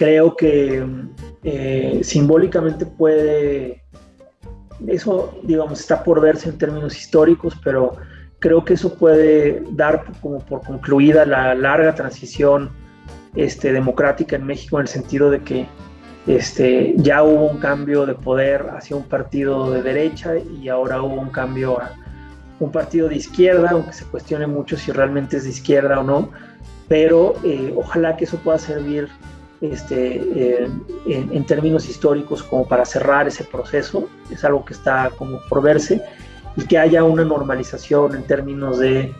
creo que eh, simbólicamente puede, eso digamos está por verse en términos históricos, pero creo que eso puede dar como por concluida la larga transición este, democrática en México en el sentido de que este, ya hubo un cambio de poder hacia un partido de derecha y ahora hubo un cambio a un partido de izquierda, aunque se cuestione mucho si realmente es de izquierda o no, pero eh, ojalá que eso pueda servir este, eh, en, términos históricos como para cerrar ese proceso, es algo que está como por verse, y que haya una normalización en términos de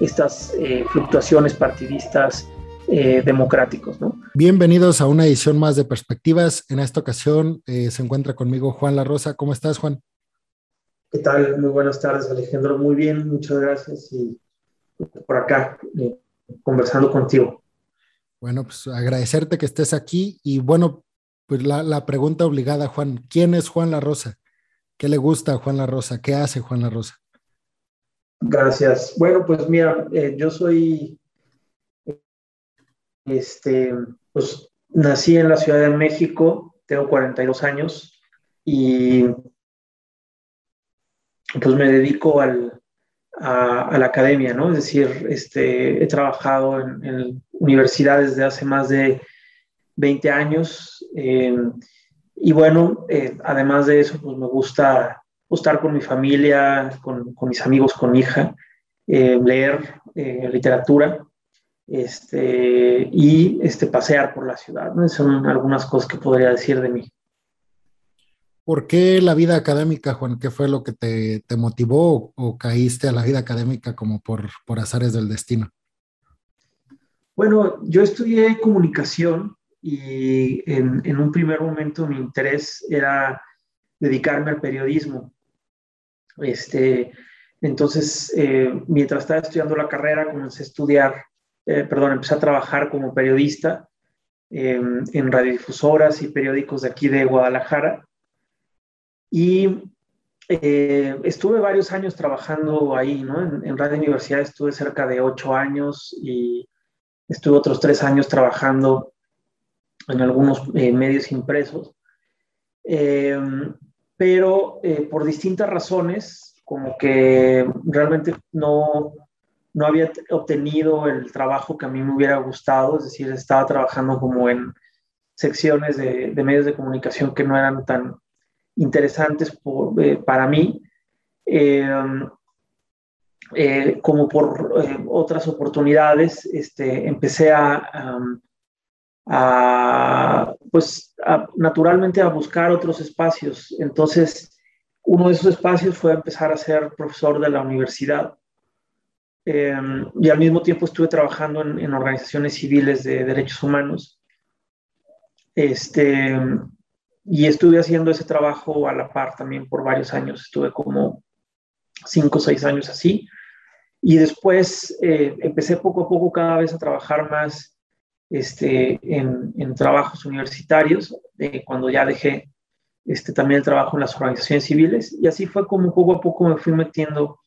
estas eh, fluctuaciones partidistas eh, democráticos. ¿no? Bienvenidos a una edición más de Perspectivas. En esta ocasión eh, se encuentra conmigo Juan La Rosa. ¿Cómo estás, Juan? ¿Qué tal? Muy buenas tardes, Alejandro. Muy bien, muchas gracias. Y por acá, eh, conversando contigo. Bueno, pues agradecerte que estés aquí. Y bueno, pues la, la, pregunta obligada, Juan, ¿quién es Juan La Rosa? ¿Qué le gusta a Juan La Rosa? ¿Qué hace Juan La Rosa? Gracias. Bueno, pues mira, yo soy este, pues nací en la Ciudad de México, tengo 42 años y pues me dedico al, a, la academia, ¿no? Es decir, este, he trabajado en, universidades desde hace más de 20 años eh, y bueno, eh, además de eso, pues me gusta estar con mi familia, con, con mis amigos, con mi hija, eh, leer literatura este, y este, pasear por la ciudad. ¿no? Son algunas cosas que podría decir de mí. ¿Por qué la vida académica, Juan? ¿Qué fue lo que te, te motivó o, caíste a la vida académica como por, por azares del destino? Bueno, yo estudié comunicación y en, en, un primer momento mi interés era dedicarme al periodismo. Este, entonces, eh, mientras estaba estudiando la carrera, comencé a estudiar eh, perdón, empecé a trabajar como periodista em, en radiodifusoras y periódicos de aquí de Guadalajara. Y eh, estuve varios años trabajando ahí, ¿no? En, Radio Universidad estuve cerca de ocho años y estuve otros tres años trabajando en algunos eh, medios impresos. Em, pero por distintas razones, como que realmente no, no había obtenido el trabajo que a mí me hubiera gustado, es decir, estaba trabajando como en secciones de, medios de comunicación que no eran tan interesantes eh, para mí, em, eh, como por eh, otras oportunidades, este, empecé a, pues, naturalmente a buscar otros espacios. Entonces, uno de esos espacios fue empezar a ser profesor de la universidad. Em, y al mismo tiempo estuve trabajando en, organizaciones civiles de derechos humanos. Este, y estuve haciendo ese trabajo a la par también por varios años. Estuve como cinco o seis años así. Y después eh, empecé poco a poco cada vez a trabajar más este, en, en trabajos universitarios, de cuando ya dejé este, también el trabajo en las organizaciones civiles. Y así fue como poco a poco me fui metiendo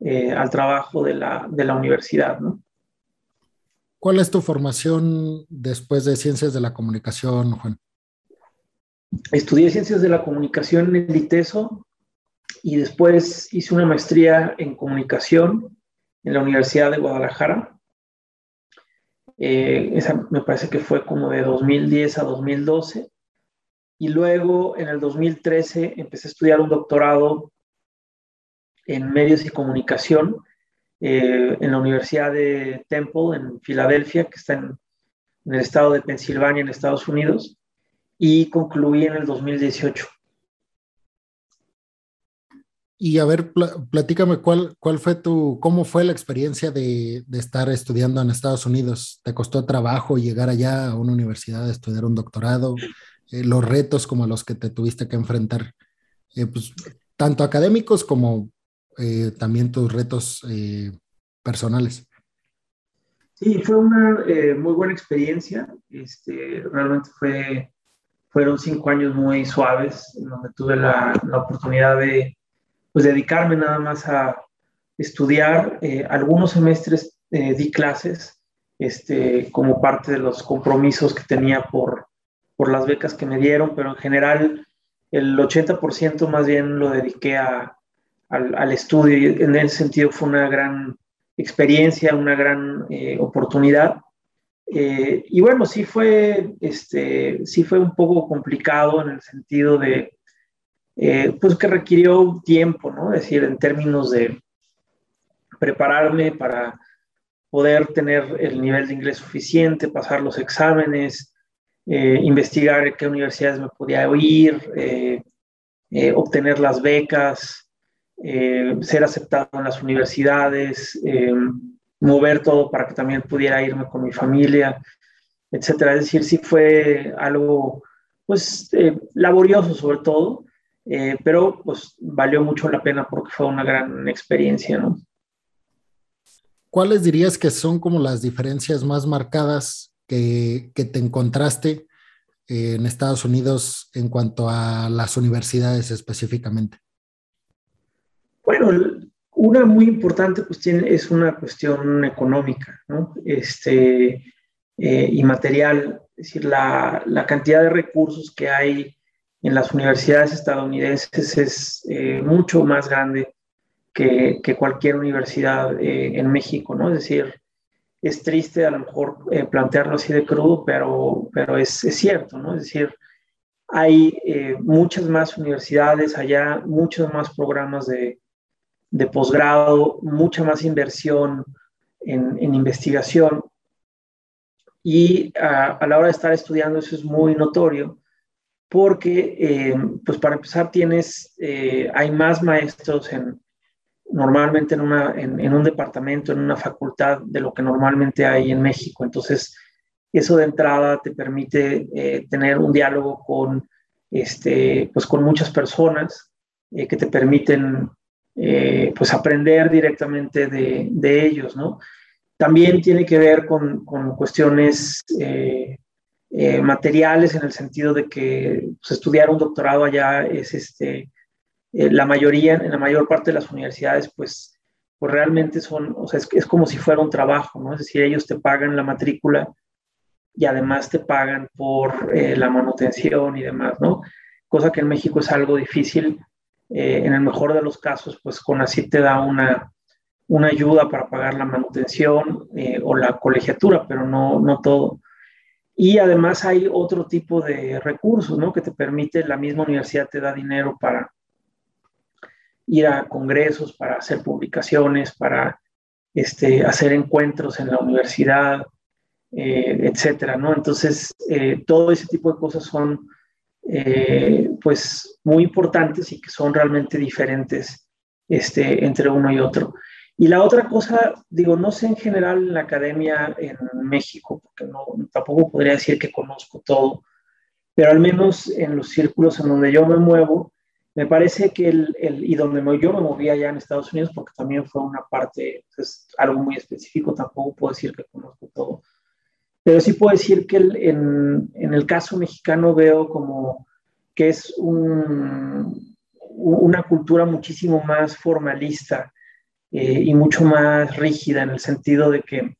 eh, al trabajo de la, de la universidad. ¿no? ¿Cuál es tu formación después de Ciencias de la Comunicación, Juan? Estudié Ciencias de la Comunicación en el ITESO y después hice una maestría en Comunicación en la Universidad de Guadalajara. Eh, esa me parece que fue como de 2010 a 2012. Y luego en el 2013 empecé a estudiar un doctorado en medios y comunicación eh, en la Universidad de Temple en Filadelfia, que está en, el estado de Pensilvania, en Estados Unidos, y concluí en el 2018. Y a ver, platícame cuál, cuál fue tu, cómo fue la experiencia de, de, estar estudiando en Estados Unidos. ¿Te costó trabajo llegar allá a una universidad a estudiar un doctorado? Eh, los retos como los que te tuviste que enfrentar, eh, pues, tanto académicos como eh, también tus retos personales. Sí, fue una muy buena experiencia. Este, realmente fue, fueron cinco años muy suaves, en donde tuve la, la oportunidad de pues, dedicarme nada más a estudiar. algunos semestres di clases este, como parte de los compromisos que tenía por, por las becas que me dieron, pero en general el 80% más bien lo dediqué a, al, estudio y en ese sentido fue una gran experiencia, una gran eh, oportunidad. Eh, y bueno, sí fue, este, sí fue un poco complicado en el sentido de, eh, pues que requirió tiempo, ¿no? Es decir, en términos de prepararme para poder tener el nivel de inglés suficiente, pasar los exámenes, investigar qué universidades me podía ir, obtener las becas, eh, ser aceptado en las universidades, eh, mover todo para que también pudiera irme con mi familia, etcétera. Es decir, sí fue algo, pues, eh, laborioso sobre todo, pero pues valió mucho la pena porque fue una gran experiencia, ¿no? ¿Cuáles dirías que son como las diferencias más marcadas que, que te encontraste en Estados Unidos en cuanto a las universidades específicamente? Bueno, una muy importante cuestión es una cuestión económica, ¿no? Este, eh, y material, es decir, la, la, cantidad de recursos que hay en las universidades estadounidenses es eh, mucho más grande que, que cualquier universidad eh, en México, ¿no? Es decir, es triste a lo mejor plantearlo así de crudo, pero, pero es, es cierto, ¿no? Es decir, hay muchas más universidades allá, muchos más programas de, de posgrado, mucha más inversión en, investigación. Y a, la hora de estar estudiando eso es muy notorio porque, eh, pues para empezar, tienes, eh, hay más maestros en, normalmente en, una, en, un departamento, en una facultad, de lo que normalmente hay en México. Entonces, eso de entrada te permite eh, tener un diálogo con, este, pues con muchas personas que te permiten pues aprender directamente de, de, ellos, ¿no? También tiene que ver con, con cuestiones eh, materiales en el sentido de que pues, estudiar un doctorado allá es este, la mayoría, en la mayor parte de las universidades, pues, pues realmente son, o sea, es, es como si fuera un trabajo, ¿no? Es decir, ellos te pagan la matrícula y además te pagan por la manutención y demás, ¿no? Cosa que en México es algo difícil eh, en el mejor de los casos, pues con así te da una, una ayuda para pagar la manutención eh, o la colegiatura, pero no, no todo. Y además hay otro tipo de recursos, ¿no? Que te permite, la misma universidad te da dinero para ir a congresos, para hacer publicaciones, para este, hacer encuentros en la universidad, eh, etcétera, ¿no? Entonces, todo ese tipo de cosas son eh, pues muy importantes y que son realmente diferentes este, entre uno y otro. Y la otra cosa, digo, no sé en general en la academia en México, porque no, tampoco podría decir que conozco todo, pero al menos en los círculos en donde yo me muevo, me parece que el, el y donde yo me movía allá en Estados Unidos, porque también fue una parte, es pues, algo muy específico, tampoco puedo decir que conozco todo, pero sí puedo decir que en, en, el caso mexicano veo como que es un, una cultura muchísimo más formalista eh, y mucho más rígida en el sentido de que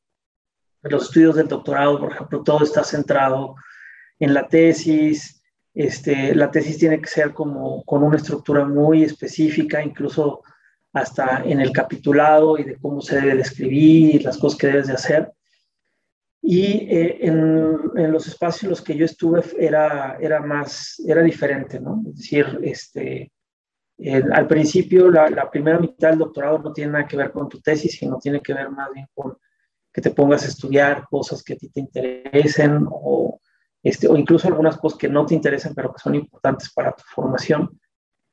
los estudios del doctorado, por ejemplo, todo está centrado en la tesis. Este, la tesis tiene que ser como con una estructura muy específica, incluso hasta en el capitulado y de cómo se debe describir, las cosas que debes de hacer. Y eh, en, los espacios en los que yo estuve era, era más, era diferente, ¿no? Es decir, este, al principio, la, primera mitad del doctorado no tiene nada que ver con tu tesis, sino tiene que ver más bien con que te pongas a estudiar cosas que a ti te interesen o, este, o incluso algunas cosas que no te interesen, pero que son importantes para tu formación.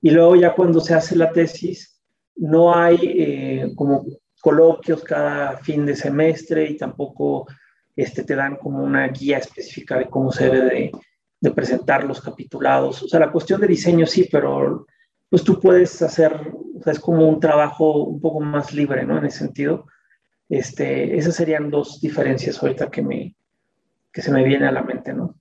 Y luego ya cuando se hace la tesis, no hay eh, como coloquios cada fin de semestre y tampoco este, te dan como una guía específica de cómo se debe de, presentar los capitulados. O sea, la cuestión de diseño sí, pero pues tú puedes hacer, o sea, es como un trabajo un poco más libre, ¿no? En ese sentido. Este, esas serían dos diferencias ahorita que, me, que se me viene a la mente, ¿no?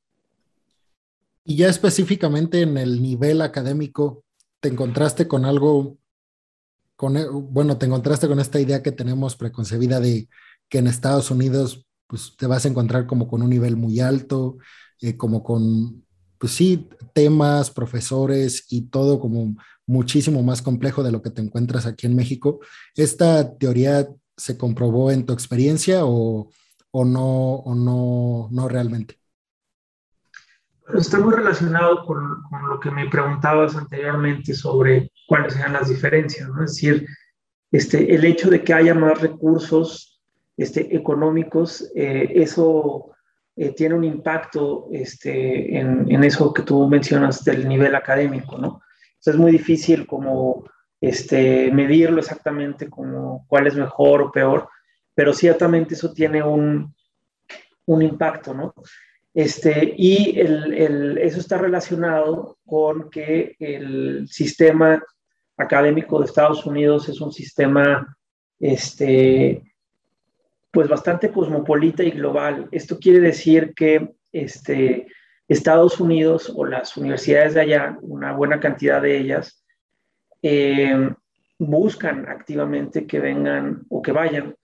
Y ya específicamente en el nivel académico, ¿te encontraste con algo, con, bueno, te encontraste con esta idea que tenemos preconcebida de que en Estados Unidos pues te vas a encontrar como con un nivel muy alto, eh, como con pues sí, temas, profesores y todo como muchísimo más complejo de lo que te encuentras aquí en México. ¿Esta teoría se comprobó en tu experiencia o, o no, o no, no realmente? Está muy relacionado con, lo que me preguntabas anteriormente sobre cuáles sean las diferencias, ¿no? Es decir, este, el hecho de que haya más recursos este, económicos, eh, eso eh, tiene un impacto este, en, en, eso que tú mencionas del nivel académico, ¿no? Es muy difícil como este, medirlo exactamente como cuál es mejor o peor, pero ciertamente eso tiene un, un impacto, ¿no? Este, y el, el, eso está relacionado con que el sistema académico de Estados Unidos es un sistema este, pues bastante cosmopolita y global. Esto quiere decir que este, Estados Unidos o las universidades de allá, una buena cantidad de ellas, eh, buscan activamente que vengan o que vayan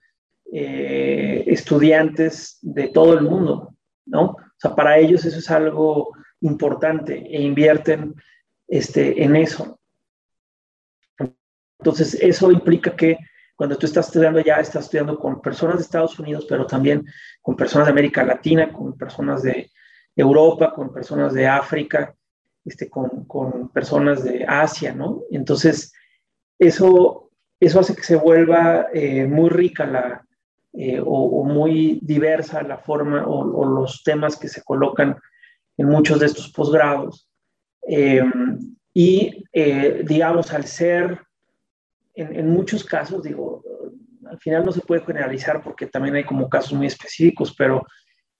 eh, estudiantes de todo el mundo, ¿no? O sea, para ellos eso es algo importante e invierten este, en eso. Entonces, eso implica que cuando tú estás estudiando ya, estás estudiando con personas de Estados Unidos, pero también con personas de América Latina, con personas de, Europa, con personas de África, este, con, con, personas de Asia, ¿no? Entonces, eso, eso hace que se vuelva eh, muy rica la, eh, o, muy diversa la forma o, los temas que se colocan en muchos de estos posgrados. Eh, y, eh, digamos, al ser, en, en muchos casos, digo, al final no se puede generalizar porque también hay como casos muy específicos, pero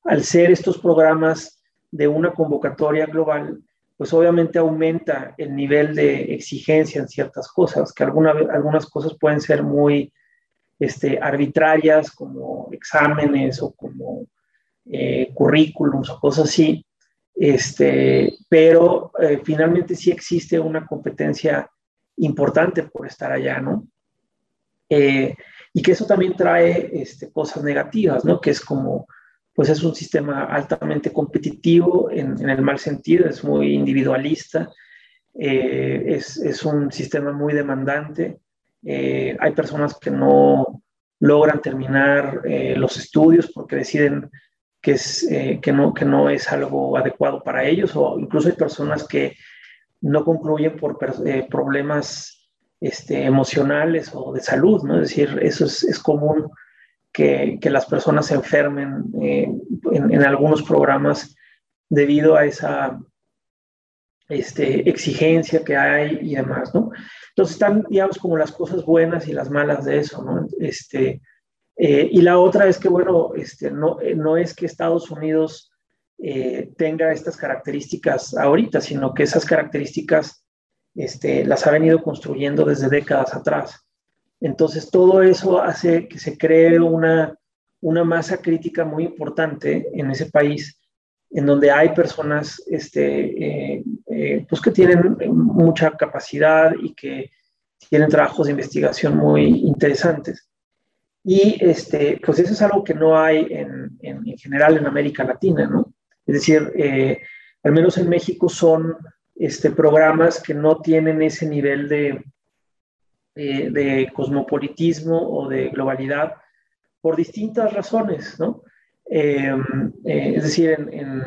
al ser estos programas de una convocatoria global, pues obviamente aumenta el nivel de exigencia en ciertas cosas, que alguna, algunas cosas pueden ser muy este, arbitrarias, como exámenes o como eh, currículums o cosas así, este, pero eh, finalmente sí existe una competencia importante por estar allá, ¿no? Eh, y que eso también trae este, cosas negativas, ¿no? Que es como pues es un sistema altamente competitivo en, el mal sentido, es muy individualista, eh, es, es, un sistema muy demandante. Eh, hay personas que no logran terminar eh, los estudios porque deciden que, es, que, no, que no es algo adecuado para ellos, o incluso hay personas que no concluyen por problemas este, emocionales o de salud, ¿no? Es decir, eso es, es común que, las personas se enfermen eh, en, algunos programas debido a esa este, exigencia que hay y demás, ¿no? Entonces están, digamos, como las cosas buenas y las malas de eso, ¿no? Este, eh, y la otra es que, bueno, este, no, no es que Estados Unidos eh, tenga estas características ahorita, sino que esas características este, las ha venido construyendo desde décadas atrás. Entonces, todo eso hace que se cree una, una masa crítica muy importante en ese país, en donde hay personas este, eh, eh, pues que tienen mucha capacidad y que tienen trabajos de investigación muy interesantes. Y este, pues eso es algo que no hay en, en, en general en América Latina, ¿no? Es decir, eh, al menos en México son este, programas que no tienen ese nivel de, eh, de cosmopolitismo o de globalidad por distintas razones, ¿no? Eh, eh, es decir, en,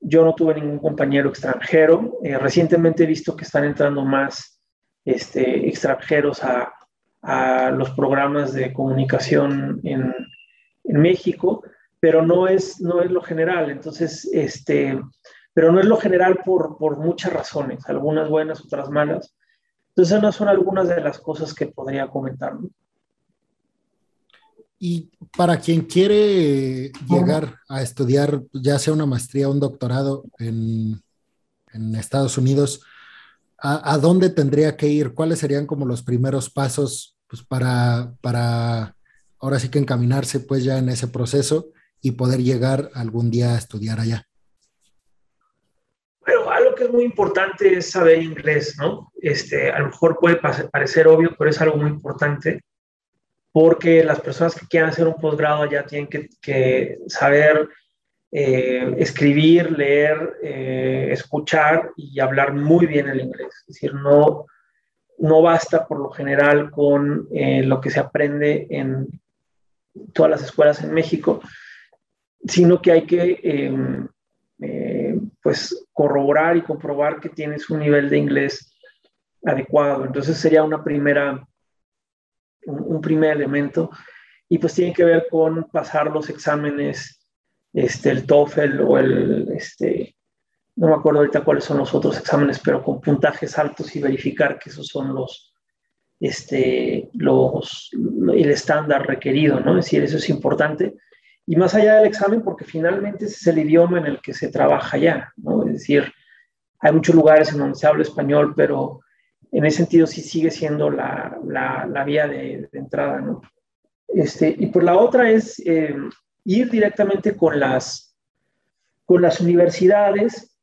yo no tuve ningún compañero extranjero. Eh, recientemente he visto que están entrando más este, extranjeros a, a, los programas de comunicación en, en, México, pero no es, no es lo general. Entonces, este, pero no es lo general por, por muchas razones, algunas buenas, otras malas. Entonces, esas son algunas de las cosas que podría comentar. Y para quien quiere llegar a estudiar, ya sea una maestría o un doctorado en, en Estados Unidos, ¿a, ¿a, dónde tendría que ir? ¿Cuáles serían como los primeros pasos pues, para, para ahora sí que encaminarse pues ya en ese proceso y poder llegar algún día a estudiar allá? Es muy importante es saber inglés, ¿no? Este, a lo mejor puede parecer obvio, pero es algo muy importante porque las personas que quieran hacer un posgrado allá tienen que, que saber eh, escribir, leer, eh, escuchar y hablar muy bien el inglés. Es decir, no, no basta por lo general con eh, lo que se aprende en todas las escuelas en México, sino que hay que em, pues corroborar y comprobar que tienes un nivel de inglés adecuado. Entonces sería una primera, un primer elemento y pues tiene que ver con pasar los exámenes este, el TOEFL o el, este, no me acuerdo ahorita cuáles son los otros exámenes, pero con puntajes altos y verificar que esos son los, este, los, el estándar requerido, ¿no? Es decir, eso es importante. Y más allá del examen, porque finalmente es el idioma en el que se trabaja ya, ¿no? Es decir, hay muchos lugares en donde se habla español, pero en ese sentido sí sigue siendo la, la, vía de, entrada, ¿no? Este, y pues la otra es eh, ir directamente con las, con las universidades,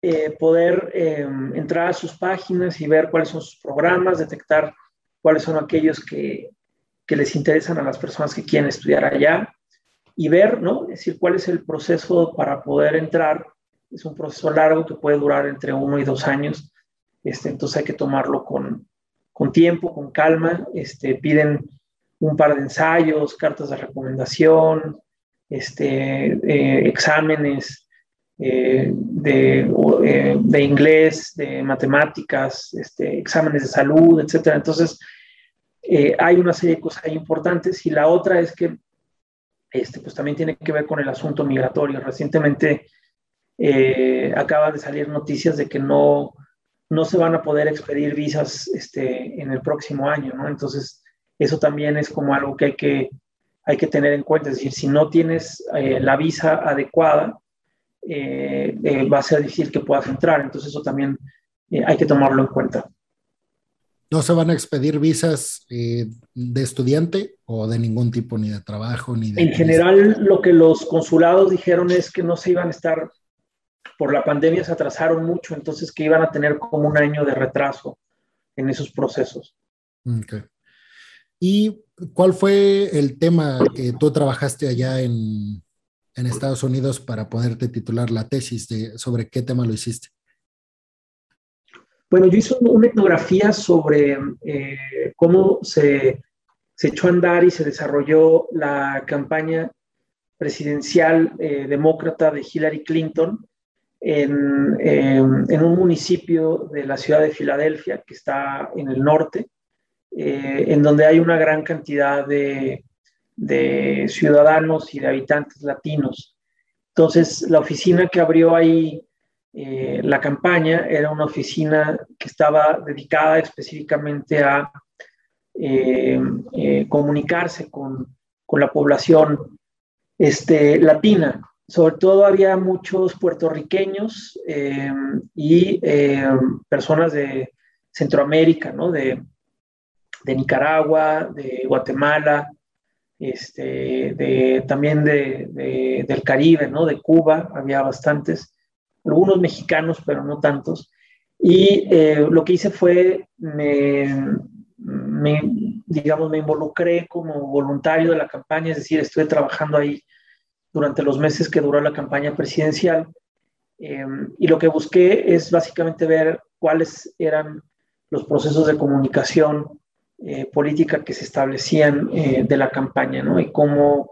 eh, poder eh, entrar a sus páginas y ver cuáles son sus programas, detectar cuáles son aquellos que, que les interesan a las personas que quieren estudiar allá y ver, ¿no? Es decir, cuál es el proceso para poder entrar. Es un proceso largo que puede durar entre uno y dos años. Este, entonces hay que tomarlo con, con tiempo, con calma. Este, piden un par de ensayos, cartas de recomendación, este, eh, exámenes eh, de, eh, de, inglés, de matemáticas, este, exámenes de salud, etc. Entonces, hay una serie de cosas importantes y la otra es que este, pues también tiene que ver con el asunto migratorio. Recientemente acaban de salir noticias de que no, no se van a poder expedir visas este, en el próximo año, ¿no? Entonces, eso también es como algo que hay que hay que tener en cuenta. Es decir, si no tienes eh, la visa adecuada, eh, eh, va a ser difícil que puedas entrar. Entonces eso también hay que tomarlo en cuenta. ¿No se van a expedir visas de estudiante o de ningún tipo, ni de trabajo, ni de... En general, lo que los consulados dijeron es que no se iban a estar, por la pandemia se atrasaron mucho, entonces que iban a tener como un año de retraso en esos procesos. Okay. ¿Y cuál fue el tema que tú trabajaste allá en, en Estados Unidos para poderte titular la tesis? De, ¿Sobre qué tema lo hiciste? Bueno, yo hice una etnografía sobre eh, cómo se, se, echó a andar y se desarrolló la campaña presidencial eh, demócrata de Hillary Clinton en, eh, en, un municipio de la ciudad de Filadelfia, que está en el norte, eh, en donde hay una gran cantidad de, ciudadanos y de habitantes latinos. Entonces, la oficina que abrió ahí eh, la campaña era una oficina que estaba dedicada específicamente a eh, comunicarse con, la población este, latina. Sobre todo había muchos puertorriqueños y personas de Centroamérica, ¿no? de, de Nicaragua, de Guatemala, este, de, también de, del Caribe, ¿no? de Cuba, había bastantes, algunos mexicanos, pero no tantos. Y eh, lo que hice fue, me, digamos, me involucré como voluntario de la campaña, es decir, estuve trabajando ahí durante los meses que duró la campaña presidencial. Eh, y lo que busqué es básicamente ver cuáles eran los procesos de comunicación eh, política que se establecían eh, de la campaña, ¿no? Y cómo,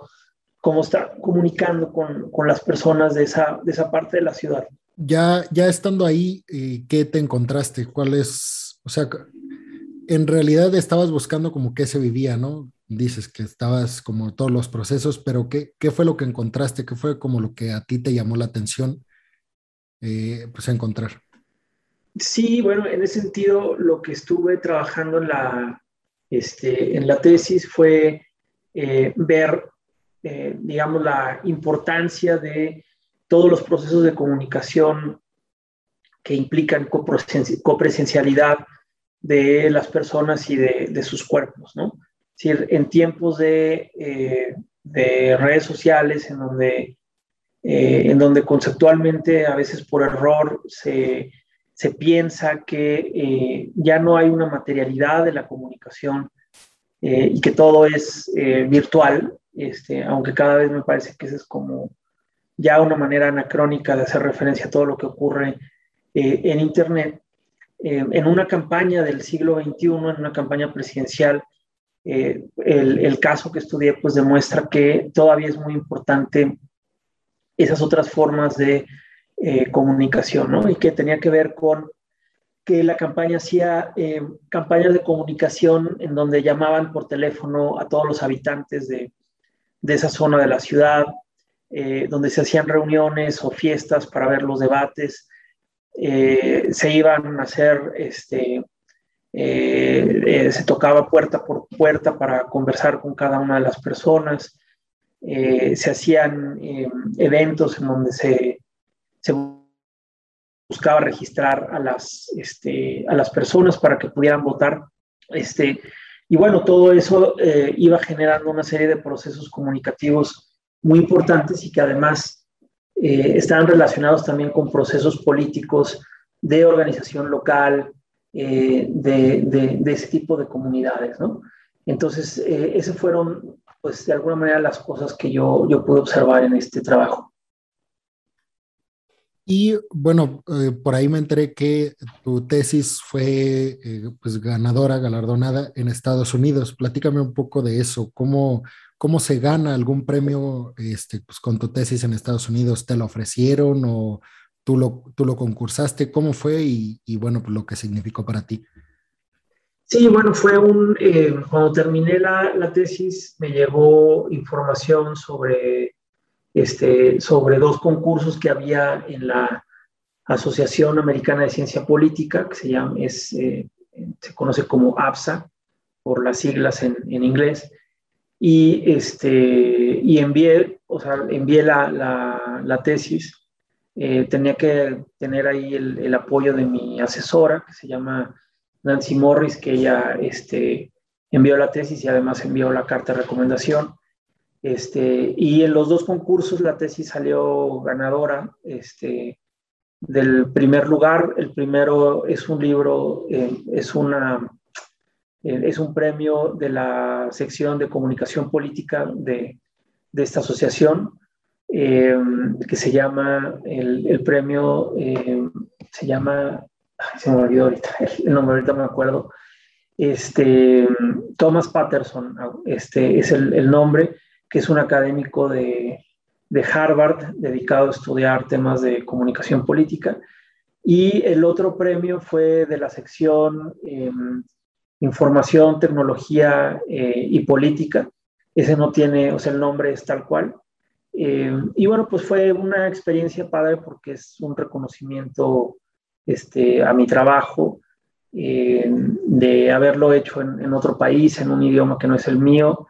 cómo está comunicando con, con, las personas de esa, de esa parte de la ciudad. Ya, ya estando ahí, eh, ¿qué te encontraste? ¿Cuál es, o sea, en realidad estabas buscando como qué se vivía, ¿no? Dices que estabas como todos los procesos, pero ¿qué, qué fue lo que encontraste? ¿Qué fue como lo que a ti te llamó la atención pues a encontrar? Sí, bueno, en ese sentido, lo que estuve trabajando en la, este, en la tesis fue eh, ver, eh, digamos, la importancia de todos los procesos de comunicación que implican copresencialidad de las personas y de, sus cuerpos, ¿no? Es decir, en tiempos de, eh, de redes sociales en donde, en donde conceptualmente a veces por error se se piensa que eh, ya no hay una materialidad de la comunicación eh, y que todo es eh, virtual, este, aunque cada vez me parece que esa es como ya una manera anacrónica de hacer referencia a todo lo que ocurre eh, en Internet. Eh, en una campaña del siglo XXI, en una campaña presidencial, el, el, caso que estudié pues demuestra que todavía es muy importante esas otras formas de comunicación, ¿no? Y que tenía que ver con que la campaña hacía eh, campañas de comunicación en donde llamaban por teléfono a todos los habitantes de, de esa zona de la ciudad, eh, donde se hacían reuniones o fiestas para ver los debates. Eh, se iban a hacer, este, se tocaba puerta por puerta para conversar con cada una de las personas. se hacían eventos en donde se, se buscaba registrar a las, este, a las personas para que pudieran votar. Este, y bueno, todo eso eh, iba generando una serie de procesos comunicativos muy importantes y que además eh, estaban relacionados también con procesos políticos de organización local, eh, de, de, de, ese tipo de comunidades, ¿no? Entonces, esas fueron, pues, de alguna manera las cosas que yo, yo pude observar en este trabajo. Y bueno, eh, por ahí me enteré que tu tesis fue eh, pues ganadora, galardonada en Estados Unidos. Platícame un poco de eso. ¿Cómo, cómo se gana algún premio este, pues, con tu tesis en Estados Unidos? ¿Te lo ofrecieron o tú lo, tú lo concursaste? ¿Cómo fue y, y bueno, pues, lo que significó para ti? Sí, bueno, fue un, eh, cuando terminé la, la, tesis me llegó información sobre este, sobre dos concursos que había en la Asociación Americana de Ciencia Política, que se, llama, es, eh, se conoce como APSA, por las siglas en, en, inglés, y, este, y envié, o sea, envié la, la, tesis. Eh, tenía que tener ahí el, apoyo de mi asesora, que se llama Nancy Morris, que ella este, envió la tesis y además envió la carta de recomendación. Este, y en los dos concursos la tesis salió ganadora este, del primer lugar. El primero es un libro, eh, es, una, es un premio de la sección de comunicación política de, de esta asociación, eh, que se llama, el, el premio se llama, se me olvidó ahorita, el nombre ahorita me acuerdo, este, Thomas Patterson, este es el, el nombre que es un académico de, de Harvard dedicado a estudiar temas de comunicación política. Y el otro premio fue de la sección eh, Información, Tecnología eh, y Política. Ese no tiene, o sea, el nombre es tal cual. Eh, y bueno, pues fue una experiencia padre porque es un reconocimiento este, a mi trabajo, de haberlo hecho en, otro país, en un idioma que no es el mío,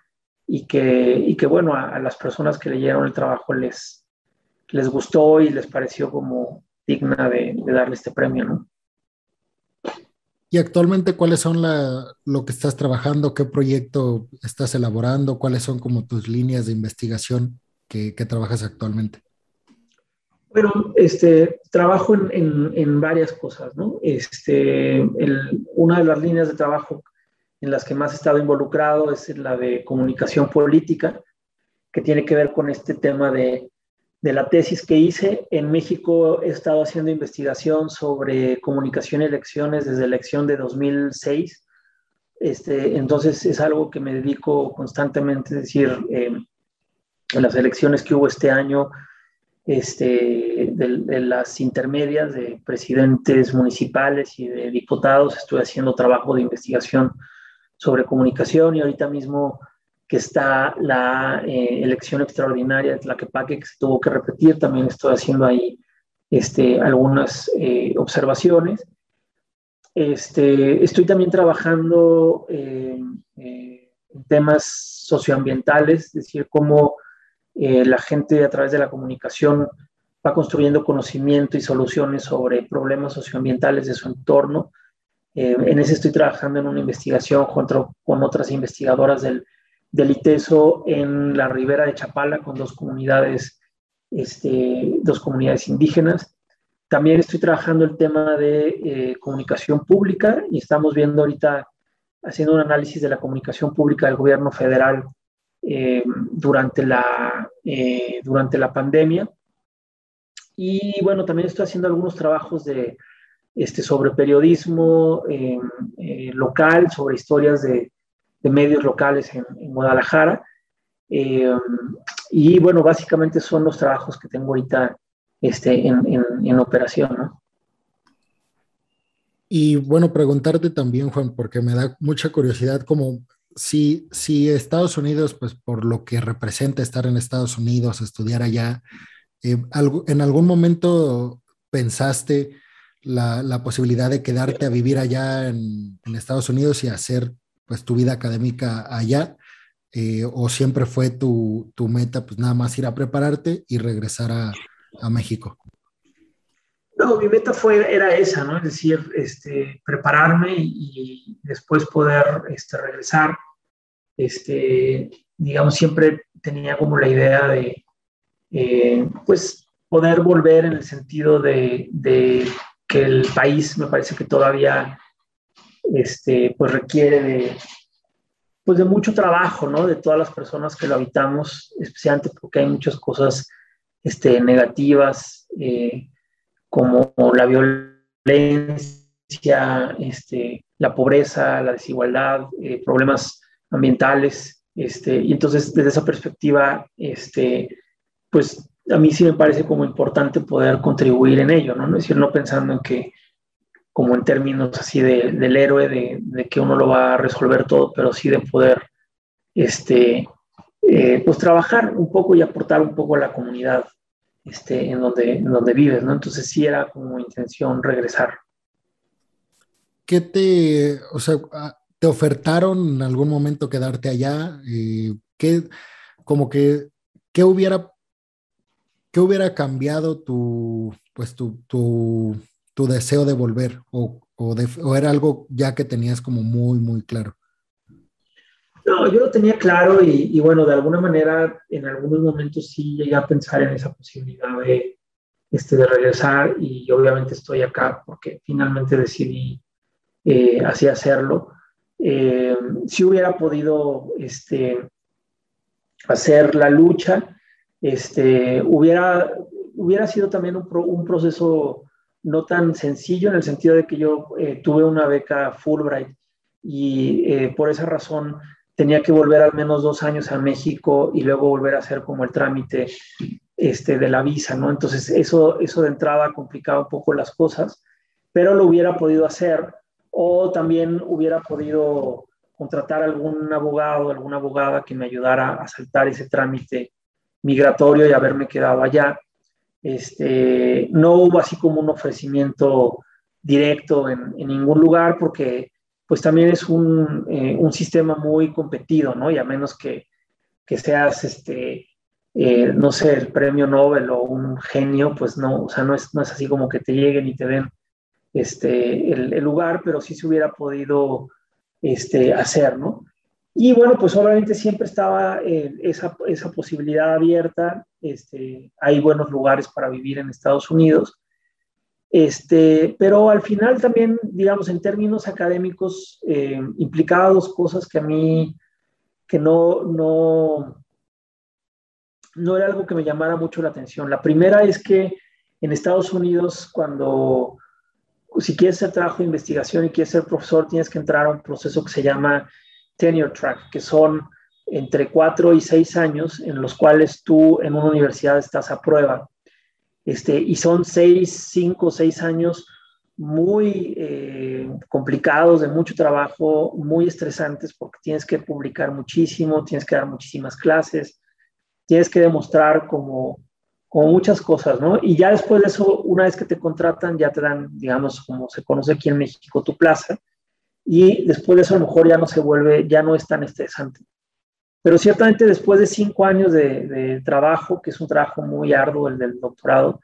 y que, y que bueno, a, a, las personas que leyeron el trabajo les, les gustó y les pareció como digna de, de darle este premio, ¿no? Y actualmente, ¿cuáles son lo que estás trabajando? ¿Qué proyecto estás elaborando? ¿Cuáles son como tus líneas de investigación que, trabajas actualmente? Bueno, este, trabajo en, en, varias cosas, ¿no? Este, una de las líneas de trabajo en las que más he estado involucrado es la de comunicación política, que tiene que ver con este tema de, de la tesis que hice. En México he estado haciendo investigación sobre comunicación y elecciones desde la elección de 2006. Este, entonces es algo que me dedico constantemente, es decir, en las elecciones que hubo este año, este, de, de, las intermedias de presidentes municipales y de diputados, estuve haciendo trabajo de investigación sobre comunicación y ahorita mismo que está la eh, elección extraordinaria de Tlaquepaque que se tuvo que repetir, también estoy haciendo ahí este, algunas eh, observaciones. Este, estoy también trabajando eh, en temas socioambientales, es decir, cómo la gente a través de la comunicación va construyendo conocimiento y soluciones sobre problemas socioambientales de su entorno en ese estoy trabajando en una investigación junto con otras investigadoras del, del ITESO en la ribera de Chapala con dos comunidades, este, dos comunidades indígenas. También estoy trabajando el tema de eh, comunicación pública y estamos viendo ahorita, haciendo un análisis de la comunicación pública del gobierno federal eh, durante, la, eh, durante la pandemia y bueno, también estoy haciendo algunos trabajos de, este, sobre periodismo local, sobre historias de, de medios locales en, Guadalajara. Em, y bueno, básicamente son los trabajos que tengo ahorita este, en, en, en operación, ¿no? Y bueno, preguntarte también, Juan, porque me da mucha curiosidad, como si, si Estados Unidos, pues por lo que representa estar en Estados Unidos, estudiar allá, eh, ¿en algún momento pensaste la, posibilidad de quedarte a vivir allá en, Estados Unidos y hacer pues tu vida académica allá? Eh, ¿O siempre fue tu, tu, meta, pues nada más ir a prepararte y regresar a, a México? No, mi meta fue, era esa, ¿no? Es decir, este, prepararme y, después poder este, regresar. Este, digamos, siempre tenía como la idea de, eh, pues, poder volver en el sentido de, de, que el país me parece que todavía, este, pues, requiere de, pues, de mucho trabajo, ¿no? De todas las personas que lo habitamos, especialmente porque hay muchas cosas este, negativas. Eh, como la violencia, este, la pobreza, la desigualdad, eh, problemas ambientales. Este, y entonces, desde esa perspectiva, este, pues a mí sí me parece como importante poder contribuir en ello, ¿no? Es decir, no pensando en que, como en términos así de, del héroe, de, de, que uno lo va a resolver todo, pero sí de poder, este, eh, pues trabajar un poco y aportar un poco a la comunidad este, en, donde, en donde vives, ¿no? Entonces sí era como intención regresar. ¿Qué te, o sea, ah, te ofertaron en algún momento quedarte allá? ¿Qué, como que, qué hubiera, qué hubiera cambiado tu, pues tu, tu, tu deseo de volver? O, o, de, ¿O era algo ya que tenías como muy, muy claro? No, yo lo tenía claro y, bueno, de alguna manera en algunos momentos sí llegué a pensar en esa posibilidad de, este, de regresar y obviamente estoy acá porque finalmente decidí eh, así hacerlo. Eh, si hubiera podido este, hacer la lucha, este, hubiera, hubiera sido también un, un proceso no tan sencillo en el sentido de que yo eh, tuve una beca Fulbright y por esa razón tenía que volver al menos dos años a México y luego volver a hacer como el trámite este, de la visa, ¿no? Entonces eso, eso de entrada complicaba un poco las cosas, pero lo hubiera podido hacer o también hubiera podido contratar algún abogado, alguna abogada que me ayudara a saltar ese trámite migratorio y haberme quedado allá. Este, no hubo así como un ofrecimiento directo en, ningún lugar porque pues también es un, eh, un sistema muy competido, ¿no? Y a menos que, que seas, este, eh, no sé, el premio Nobel o un genio, pues no, o sea, no es, no es así como que te lleguen y te den este, el, el lugar, pero sí se hubiera podido este, hacer, ¿no? Y bueno, pues obviamente siempre estaba eh, esa, esa, posibilidad abierta. Este, hay buenos lugares para vivir en Estados Unidos. Este, pero al final también, digamos, en términos académicos, eh, implicados cosas que a mí, que no, no, no era algo que me llamara mucho la atención. La primera es que en Estados Unidos, cuando, si quieres hacer trabajo de investigación y quieres ser profesor, tienes que entrar a un proceso que se llama tenure track, que son entre cuatro y seis años en los cuales tú en una universidad estás a prueba este, y son seis, cinco, seis años muy eh, complicados, de mucho trabajo, muy estresantes, porque tienes que publicar muchísimo, tienes que dar muchísimas clases, tienes que demostrar como, como muchas cosas, ¿no? Y ya después de eso, una vez que te contratan, ya te dan, digamos, como se conoce aquí en México, tu plaza, y después de eso a lo mejor ya no se vuelve, ya no es tan estresante. Pero ciertamente después de cinco años de, trabajo, que es un trabajo muy arduo, el del doctorado,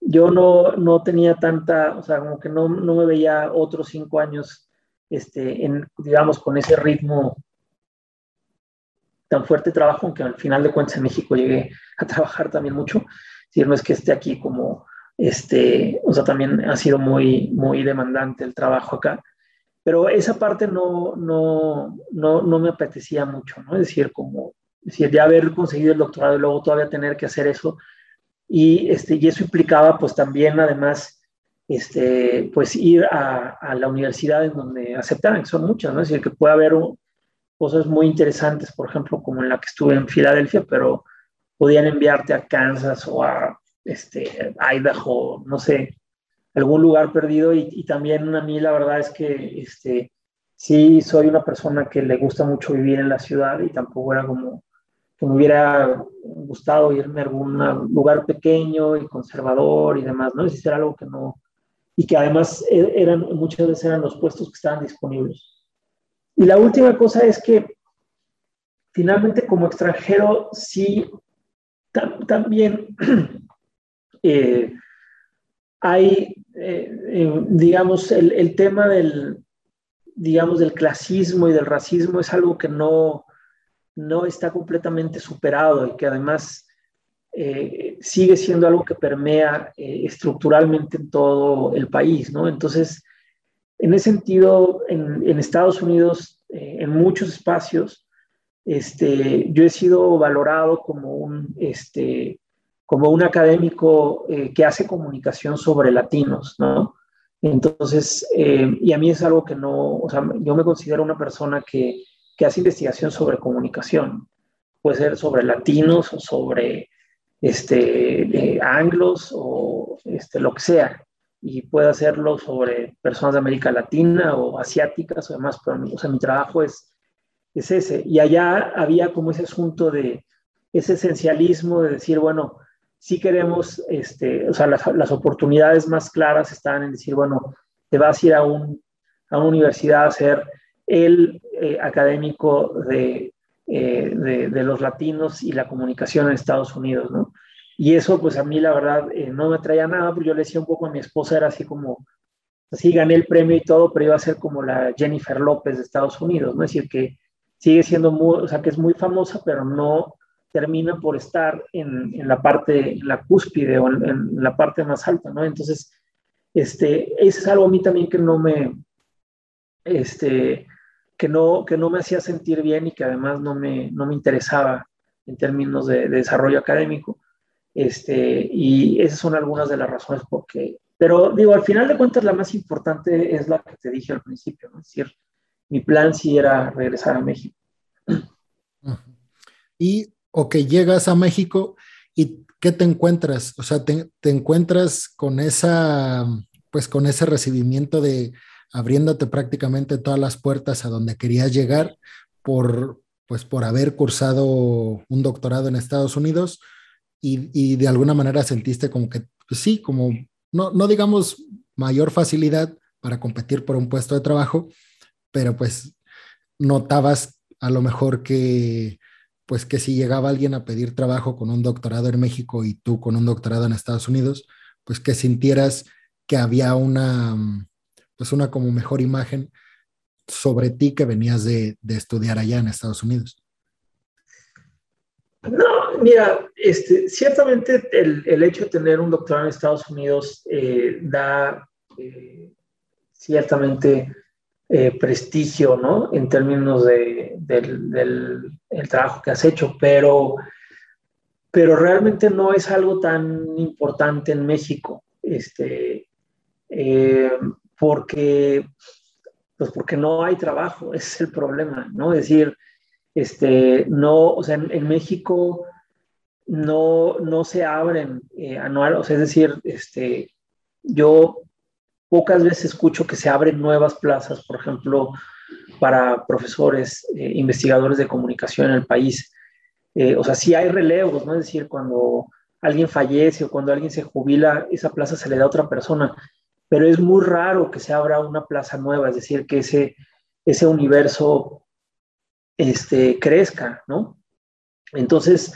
yo no, no tenía tanta, o sea, como que no, no, me veía otros cinco años, este, en, digamos, con ese ritmo tan fuerte de trabajo, aunque al final de cuentas en México llegué a trabajar también mucho. Si no es que esté aquí como, este, o sea, también ha sido muy, muy demandante el trabajo acá. Pero esa parte no, no, no, no me apetecía mucho, ¿no? Es decir, como, decir, ya haber conseguido el doctorado y luego todavía tener que hacer eso, y, este, y eso implicaba pues también además este, pues ir a, a la universidad en donde aceptaran, que son muchas, ¿no? Es decir, que puede haber cosas muy interesantes, por ejemplo, como en la que estuve en Filadelfia, pero podían enviarte a Kansas o a este, Idaho, no sé, algún lugar perdido y, también a mí la verdad es que este, sí soy una persona que le gusta mucho vivir en la ciudad y tampoco era como que me hubiera gustado irme a algún lugar pequeño y conservador y demás, ¿no? Es era algo que no, y que además e, eran, muchas veces eran los puestos que estaban disponibles. Y la última cosa es que finalmente como extranjero sí también eh, hay, eh, eh, digamos, el, el, tema del, digamos, del clasismo y del racismo es algo que no, no está completamente superado y que además eh, sigue siendo algo que permea estructuralmente en todo el país, ¿no? Entonces, en ese sentido, en, en Estados Unidos, en muchos espacios, este, yo he sido valorado como un, este, como un académico que hace comunicación sobre latinos, ¿no? Entonces, y a mí es algo que no, o sea, yo me considero una persona que que hace investigación sobre comunicación. Puede ser sobre latinos o sobre este, eh, anglos o este, lo que sea. Y puede hacerlo sobre personas de América Latina o asiáticas o demás. Pero o sea, mi trabajo es, es ese. Y allá había como ese asunto de ese esencialismo de decir, bueno, si queremos, este, o sea, las, las, oportunidades más claras están en decir, bueno, te vas a ir a, un, a una universidad a hacer el eh, académico de, eh, de, de, los latinos y la comunicación en Estados Unidos, ¿no? Y eso, pues a mí la verdad eh, no me traía nada, porque yo le decía un poco a mi esposa, era así como, así gané el premio y todo, pero iba a ser como la Jennifer López de Estados Unidos, ¿no? Es decir, que sigue siendo muy, o sea, que es muy famosa, pero no termina por estar en, en la parte, en la cúspide o en, en, la parte más alta, ¿no? Entonces, este, es algo a mí también que no me, este, que no, que no me hacía sentir bien y que además no me, no me interesaba en términos de, de desarrollo académico. Este, y esas son algunas de las razones por qué. Pero digo, al final de cuentas la más importante es la que te dije al principio, ¿no? es decir, mi plan sí era regresar a México. Y, o que llegas a México y ¿qué te encuentras? O sea, te, te encuentras con esa, pues con ese recibimiento de, abriéndote prácticamente todas las puertas a donde querías llegar por, pues, por haber cursado un doctorado en Estados Unidos y, y de alguna manera sentiste como que, pues sí, como, no, no digamos mayor facilidad para competir por un puesto de trabajo, pero pues notabas a lo mejor que, pues que si llegaba alguien a pedir trabajo con un doctorado en México y tú con un doctorado en Estados Unidos, pues que sintieras que había una, pues una como mejor imagen sobre ti que venías de, de estudiar allá en Estados Unidos. No, mira, este, ciertamente el, el, hecho de tener un doctorado en Estados Unidos eh, da eh, ciertamente eh, prestigio, ¿no? En términos de, del, del el trabajo que has hecho, pero, pero realmente no es algo tan importante en México. Este, eh, porque, pues porque no hay trabajo, ese es el problema, ¿no? Es decir, este, no, o sea, en, México no, no se abren eh, anual, o sea, es decir, este, yo pocas veces escucho que se abren nuevas plazas, por ejemplo, para profesores, eh, investigadores de comunicación en el país. Eh, o sea, sí hay relevos, ¿no? Es decir, cuando alguien fallece o cuando alguien se jubila, esa plaza se le da a otra persona, pero es muy raro que se abra una plaza nueva, es decir, que ese, ese universo este, crezca, ¿no? Entonces,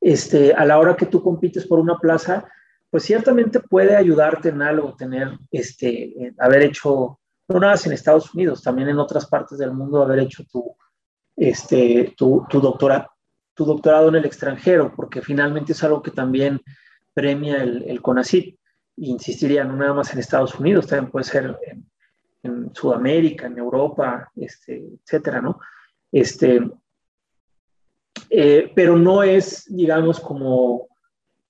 este, a la hora que tú compites por una plaza, pues ciertamente puede ayudarte en algo, tener, este, haber hecho, no nada más en Estados Unidos, también en otras partes del mundo, haber hecho tu, este, tu, tu, doctora, tu doctorado en el extranjero, porque finalmente es algo que también premia el, el CONACYT insistiría no nada más en Estados Unidos, también puede ser en, en Sudamérica, en Europa, este, etcétera, ¿no? Este, eh, pero no es, digamos, como,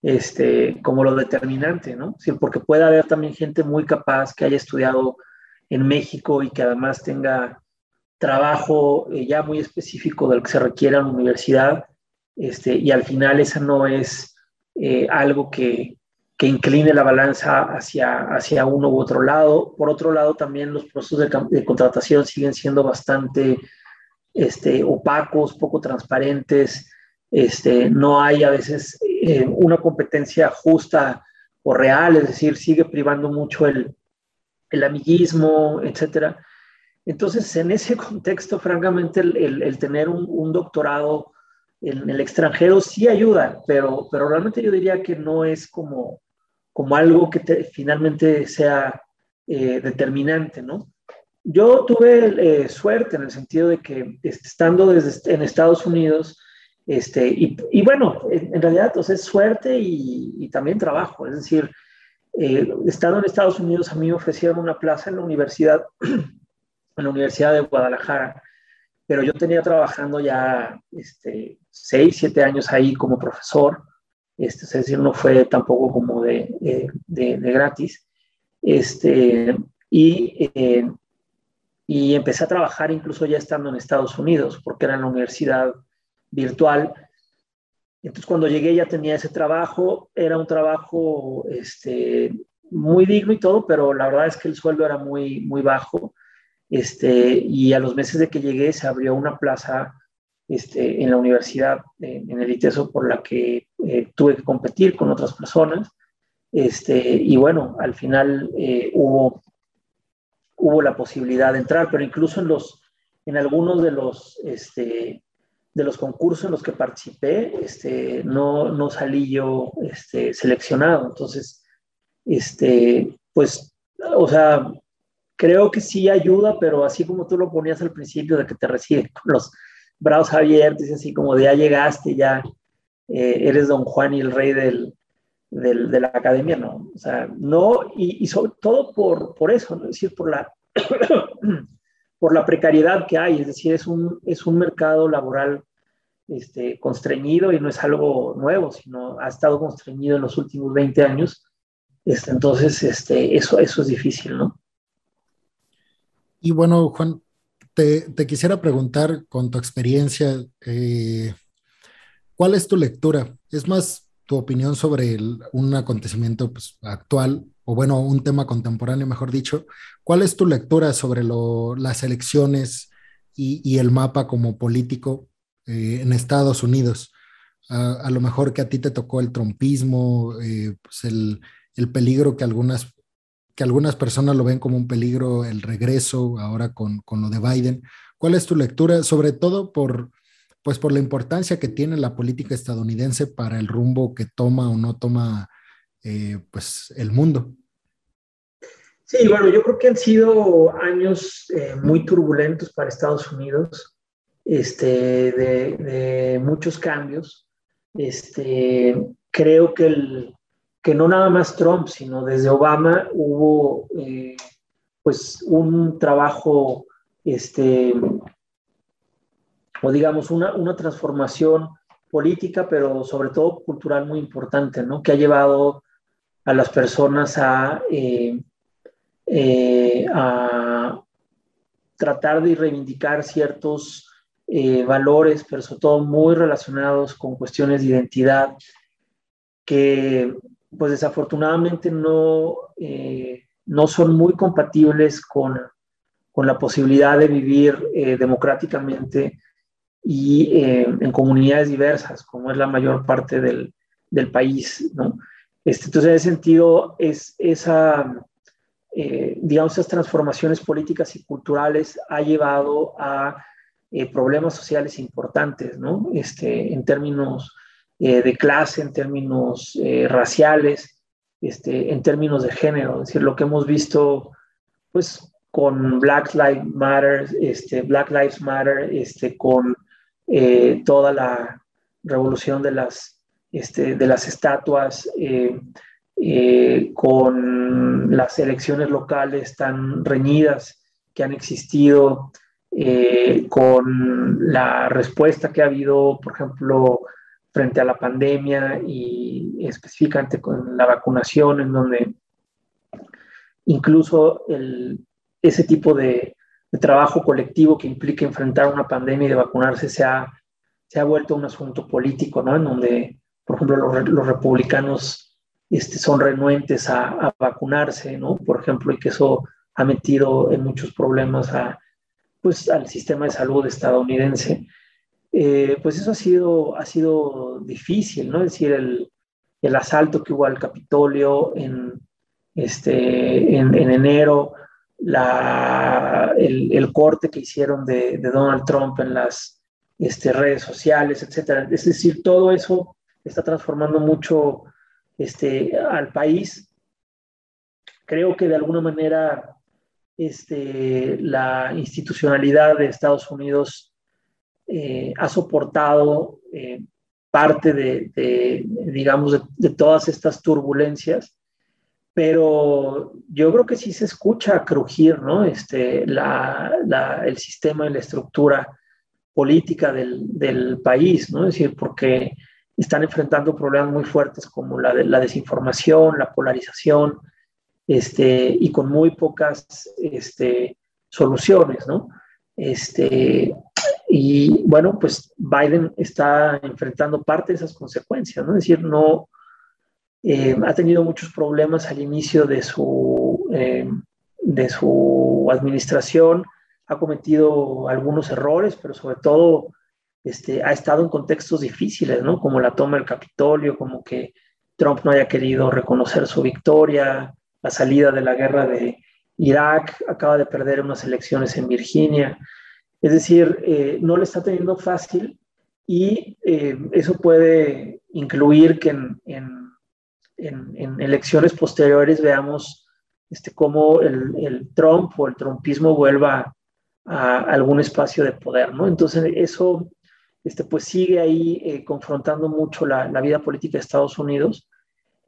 este, como lo determinante, ¿no? Sí, porque puede haber también gente muy capaz que haya estudiado en México y que además tenga trabajo eh, ya muy específico del que se requiere en la universidad, este, y al final esa no es eh, algo que, que, incline la balanza hacia, hacia uno u otro lado. Por otro lado, también los procesos de, de contratación siguen siendo bastante este, opacos, poco transparentes, este, no hay a veces eh, una competencia justa o real, es decir, sigue privando mucho el, el amiguismo, etcétera. Entonces, en ese contexto, francamente, el, tener un, doctorado en el extranjero sí ayuda, pero, pero realmente yo diría que no es como, como algo que te, finalmente sea eh, determinante, ¿no? Yo tuve eh, suerte en el sentido de que estando en Estados Unidos, este, y, y bueno, en, realidad entonces, es suerte y, y, también trabajo, es decir, eh, estando en Estados Unidos a mí me ofrecieron una plaza en la universidad, en la Universidad de Guadalajara, pero yo tenía trabajando ya este, seis, siete años ahí como profesor, este, es decir, no fue tampoco como de, de, de, de gratis, este, y eh, y empecé a trabajar incluso ya estando en Estados Unidos, porque era en la universidad virtual. Entonces cuando llegué ya tenía ese trabajo, era un trabajo este, muy digno y todo, pero la verdad es que el sueldo era muy, muy bajo. Este, y a los meses de que llegué se abrió una plaza este, en la universidad, en el ITESO, por la que eh, tuve que competir con otras personas. Este, y bueno, al final eh, hubo hubo la posibilidad de entrar, pero incluso en, los, en algunos de los, este, de los concursos en los que participé, este, no, no salí yo este, seleccionado. Entonces, este, pues, o sea, creo que sí ayuda, pero así como tú lo ponías al principio de que te reciben con los brazos abiertos, así como de ya llegaste, ya eh, eres don Juan y el rey del, de la academia, no. O sea, no, y, sobre todo por, por eso, es decir, por la, por la precariedad que hay, es decir, es un, es un mercado laboral este, constreñido y no es algo nuevo, sino ha estado constreñido en los últimos 20 años. Este, entonces, este, eso, eso es difícil, ¿no? Y bueno, Juan, te, quisiera preguntar con tu experiencia, eh, ¿cuál es tu lectura? Es más, tu opinión sobre un acontecimiento pues, actual, o bueno, un tema contemporáneo, mejor dicho. ¿Cuál es tu lectura sobre las elecciones y, el mapa como político eh, en Estados Unidos? A, a, lo mejor que a ti te tocó el trompismo, eh, pues el, el, peligro que algunas, que algunas personas lo ven como un peligro, el regreso ahora con, con lo de Biden. ¿Cuál es tu lectura? Sobre todo por pues por la importancia que tiene la política estadounidense para el rumbo que toma o no toma eh, pues el mundo. Sí, bueno, yo creo que han sido años eh, muy turbulentos para Estados Unidos, este, de, muchos cambios. Este, creo que, el, que no nada más Trump, sino desde Obama hubo eh, pues un trabajo este, o digamos una, una transformación política, pero sobre todo cultural muy importante, ¿no? Que ha llevado a las personas a, eh, eh, a tratar de reivindicar ciertos eh, valores, pero sobre todo muy relacionados con cuestiones de identidad, que pues desafortunadamente no, eh, no son muy compatibles con, con, la posibilidad de vivir democráticamente y eh, en comunidades diversas, como es la mayor parte del, del país, ¿no? Este, entonces, en ese sentido, es esa, eh, digamos, esas transformaciones políticas y culturales ha llevado a eh, problemas sociales importantes, ¿no? Este, en términos eh, de clase, en términos eh, raciales, este, en términos de género. Es decir, lo que hemos visto, pues, con Black Lives Matter, este, Black Lives Matter, este, con toda la revolución de las, este, de las estatuas, con las elecciones locales tan reñidas que han existido, con la respuesta que ha habido, por ejemplo, frente a la pandemia y específicamente con la vacunación, en donde incluso ese tipo de, trabajo colectivo que implica enfrentar una pandemia y de vacunarse se ha, se ha vuelto un asunto político, ¿no? En donde, por ejemplo, los, republicanos este, son renuentes a, vacunarse, ¿no? Por ejemplo, y que eso ha metido en muchos problemas a, pues, al sistema de salud estadounidense. Eh, pues eso ha sido, ha sido difícil, ¿no? Es decir, el, el asalto que hubo al Capitolio en, este, en, en enero, la, el, el, corte que hicieron de, de, Donald Trump en las este, redes sociales, etcétera. Es decir, todo eso está transformando mucho este, al país. Creo que de alguna manera este, la institucionalidad de Estados Unidos eh, ha soportado eh, parte de, digamos, de, todas estas turbulencias pero yo creo que sí se escucha crujir, ¿no? Este, la, el sistema y la estructura política del, del, país, ¿no? Es decir, porque están enfrentando problemas muy fuertes como la, la desinformación, la polarización, este, y con muy pocas este, soluciones, ¿no? Este, y bueno, pues Biden está enfrentando parte de esas consecuencias, ¿no? Es decir, no, eh, ha tenido muchos problemas al inicio de su, eh, de su administración, ha cometido algunos errores, pero sobre todo este, ha estado en contextos difíciles, ¿no? Como la toma del Capitolio, como que Trump no haya querido reconocer su victoria, la salida de la guerra de Irak, acaba de perder unas elecciones en Virginia. Es decir, eh, no le está teniendo fácil y eso puede incluir que en en, elecciones posteriores veamos este, cómo el, el, Trump o el trumpismo vuelva a, algún espacio de poder, ¿no? Entonces eso este, pues sigue ahí eh, confrontando mucho la, la, vida política de Estados Unidos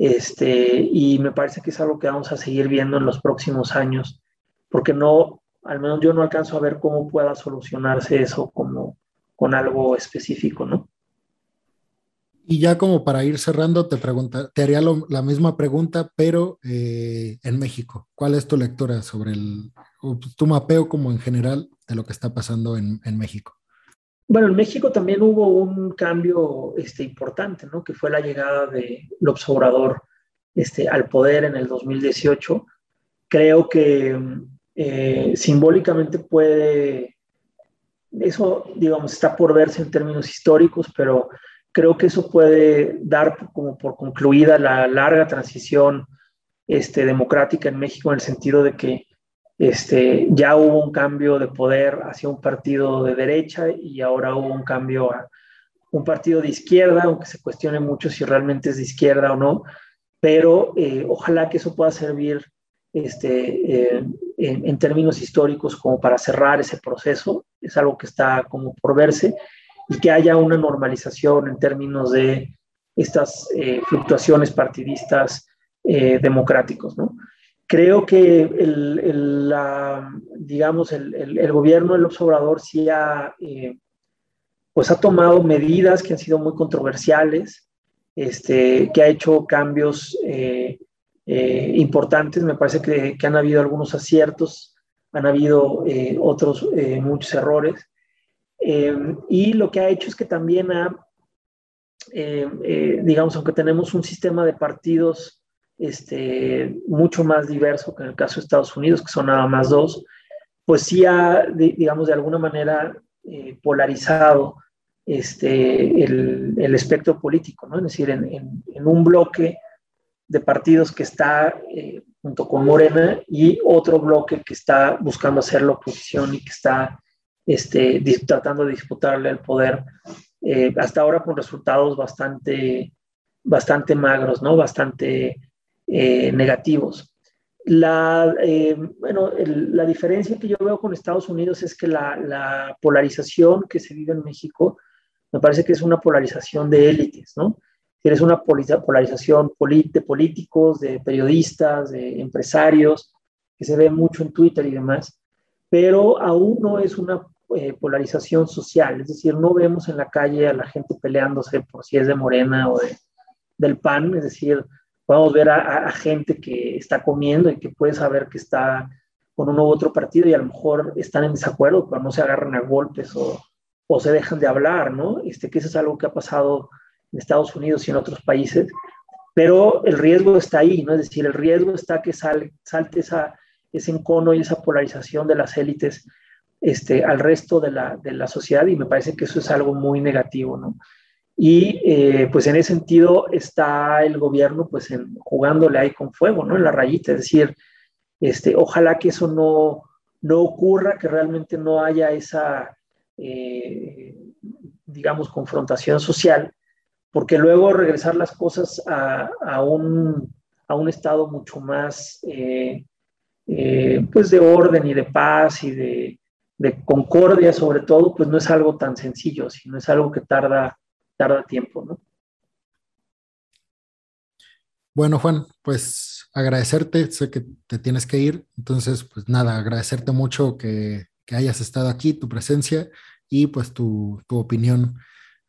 este, y me parece que es algo que vamos a seguir viendo en los próximos años, porque no, al menos yo no alcanzo a ver cómo pueda solucionarse eso como con algo específico, ¿no? Y ya como para ir cerrando, te, pregunta, te haría la misma pregunta, pero eh, en México. ¿Cuál es tu lectura sobre el, tu mapeo como en general de lo que está pasando en, en México? Bueno, en México también hubo un cambio este, importante, ¿no? Que fue la llegada de López Obrador este, al poder en el 2018. Creo que eh, simbólicamente puede, eso, digamos, está por verse en términos históricos, pero creo que eso puede dar como por concluida la larga transición este, democrática en México en el sentido de que este, ya hubo un cambio de poder hacia un partido de derecha y ahora hubo un cambio a un partido de izquierda, aunque se cuestione mucho si realmente es de izquierda o no, pero eh, ojalá que eso pueda servir este, eh, en, en, términos históricos como para cerrar ese proceso, es algo que está como por verse y que haya una normalización en términos de estas eh, fluctuaciones partidistas eh, democráticos. ¿no? Creo que el, el la, digamos, el, el, gobierno del observador sí ha, eh, pues ha tomado medidas que han sido muy controversiales, este, que ha hecho cambios importantes. Me parece que, que, han habido algunos aciertos, han habido otros muchos errores. Eh, y lo que ha hecho es que también ha, eh, eh, digamos, aunque tenemos un sistema de partidos este, mucho más diverso que en el caso de Estados Unidos, que son nada más dos, pues sí ha, digamos, de alguna manera polarizado este, el, el, espectro político, ¿no? Es decir, en, en, en un bloque de partidos que está junto con Morena y otro bloque que está buscando hacer la oposición y que está este, tratando de disputarle el poder, eh, hasta ahora con resultados bastante, bastante magros, ¿no? bastante eh, negativos. La, eh, bueno, la diferencia que yo veo con Estados Unidos es que la, la, polarización que se vive en México me parece que es una polarización de élites, ¿no? Es una polarización de políticos, de periodistas, de empresarios, que se ve mucho en Twitter y demás, pero aún no es una eh, polarización social, es decir, no vemos en la calle a la gente peleándose por si es de Morena o de, del PAN, es decir, podemos ver a, gente que está comiendo y que puede saber que está con uno u otro partido y a lo mejor están en desacuerdo, pero no se agarran a golpes o, o se dejan de hablar, ¿no? Este, que eso es algo que ha pasado en Estados Unidos y en otros países, pero el riesgo está ahí, ¿no? Es decir, el riesgo está que sal, salte esa, ese encono y esa polarización de las élites este, al resto de la, de la sociedad y me parece que eso es algo muy negativo, ¿no? Y eh, pues en ese sentido está el gobierno pues en, jugándole ahí con fuego, ¿no? En la rayita, es decir, este, ojalá que eso no, no ocurra, que realmente no haya esa, eh, digamos, confrontación social, porque luego regresar las cosas a, a, un, a un, estado mucho más, eh, pues de orden y de paz y de, de concordia sobre todo, pues no es algo tan sencillo, sino es algo que tarda tarda tiempo, ¿no? Bueno, Juan, pues agradecerte, sé que te tienes que ir, entonces, pues nada, agradecerte mucho que, hayas estado aquí, tu presencia y pues tu, opinión,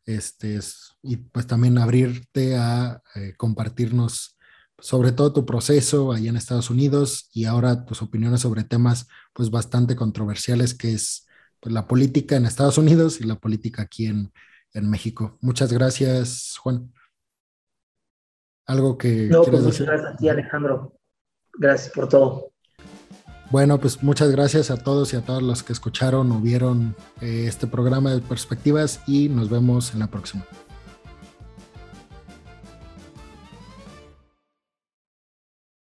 este, y pues también abrirte a eh, compartirnos sobre todo tu proceso allá en Estados Unidos y ahora tus opiniones sobre temas pues bastante controversiales que es pues, la política en Estados Unidos y la política aquí en, en México. Muchas gracias, Juan. Algo que... No, pues muchas gracias a ti, Alejandro. Gracias por todo. Bueno, pues muchas gracias a todos y a todos los que escucharon o vieron eh, este programa de perspectivas y nos vemos en la próxima.